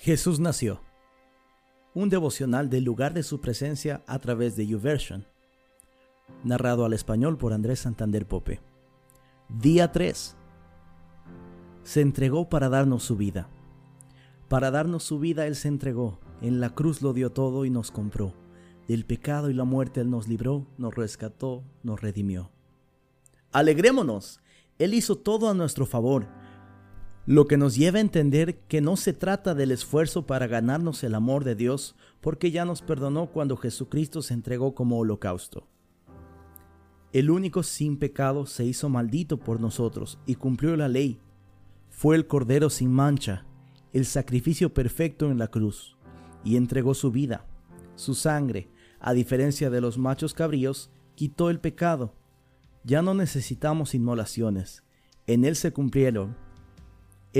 Jesús nació. Un devocional del lugar de su presencia a través de YouVersion. Narrado al español por Andrés Santander Pope. Día 3. Se entregó para darnos su vida. Para darnos su vida Él se entregó. En la cruz lo dio todo y nos compró. Del pecado y la muerte Él nos libró, nos rescató, nos redimió. Alegrémonos. Él hizo todo a nuestro favor lo que nos lleva a entender que no se trata del esfuerzo para ganarnos el amor de Dios, porque ya nos perdonó cuando Jesucristo se entregó como holocausto. El único sin pecado se hizo maldito por nosotros y cumplió la ley. Fue el Cordero sin mancha, el sacrificio perfecto en la cruz, y entregó su vida. Su sangre, a diferencia de los machos cabríos, quitó el pecado. Ya no necesitamos inmolaciones. En él se cumplieron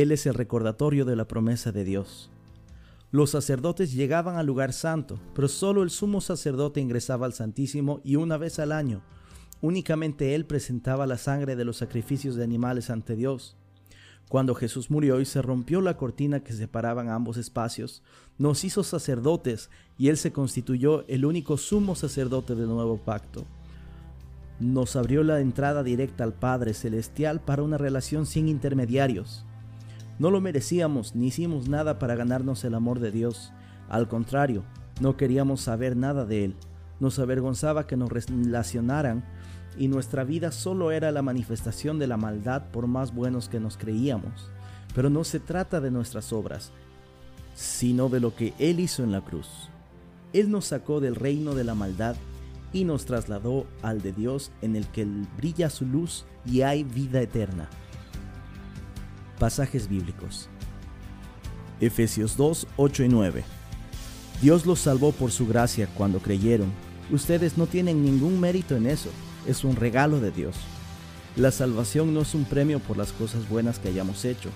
él es el recordatorio de la promesa de Dios. Los sacerdotes llegaban al lugar santo, pero solo el sumo sacerdote ingresaba al Santísimo y una vez al año. Únicamente él presentaba la sangre de los sacrificios de animales ante Dios. Cuando Jesús murió y se rompió la cortina que separaban ambos espacios, nos hizo sacerdotes y Él se constituyó el único sumo sacerdote del nuevo pacto. Nos abrió la entrada directa al Padre Celestial para una relación sin intermediarios. No lo merecíamos ni hicimos nada para ganarnos el amor de Dios. Al contrario, no queríamos saber nada de Él. Nos avergonzaba que nos relacionaran y nuestra vida solo era la manifestación de la maldad por más buenos que nos creíamos. Pero no se trata de nuestras obras, sino de lo que Él hizo en la cruz. Él nos sacó del reino de la maldad y nos trasladó al de Dios en el que brilla su luz y hay vida eterna. Pasajes bíblicos. Efesios 2, 8 y 9. Dios los salvó por su gracia cuando creyeron. Ustedes no tienen ningún mérito en eso, es un regalo de Dios. La salvación no es un premio por las cosas buenas que hayamos hecho,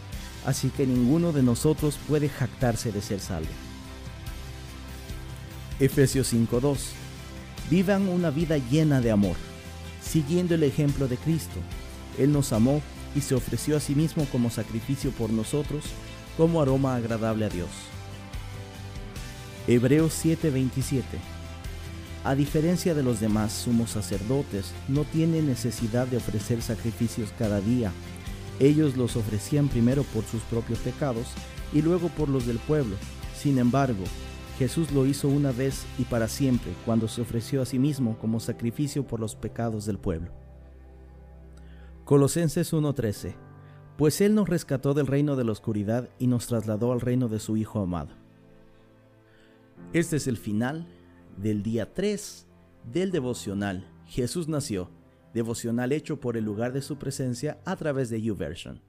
así que ninguno de nosotros puede jactarse de ser salvo. Efesios 5:2 Vivan una vida llena de amor, siguiendo el ejemplo de Cristo. Él nos amó y se ofreció a sí mismo como sacrificio por nosotros, como aroma agradable a Dios. Hebreos 7:27 A diferencia de los demás sumos sacerdotes, no tienen necesidad de ofrecer sacrificios cada día. Ellos los ofrecían primero por sus propios pecados y luego por los del pueblo. Sin embargo, Jesús lo hizo una vez y para siempre cuando se ofreció a sí mismo como sacrificio por los pecados del pueblo. Colosenses 1:13 Pues Él nos rescató del reino de la oscuridad y nos trasladó al reino de su Hijo amado. Este es el final del día 3 del devocional Jesús nació, devocional hecho por el lugar de su presencia a través de YouVersion.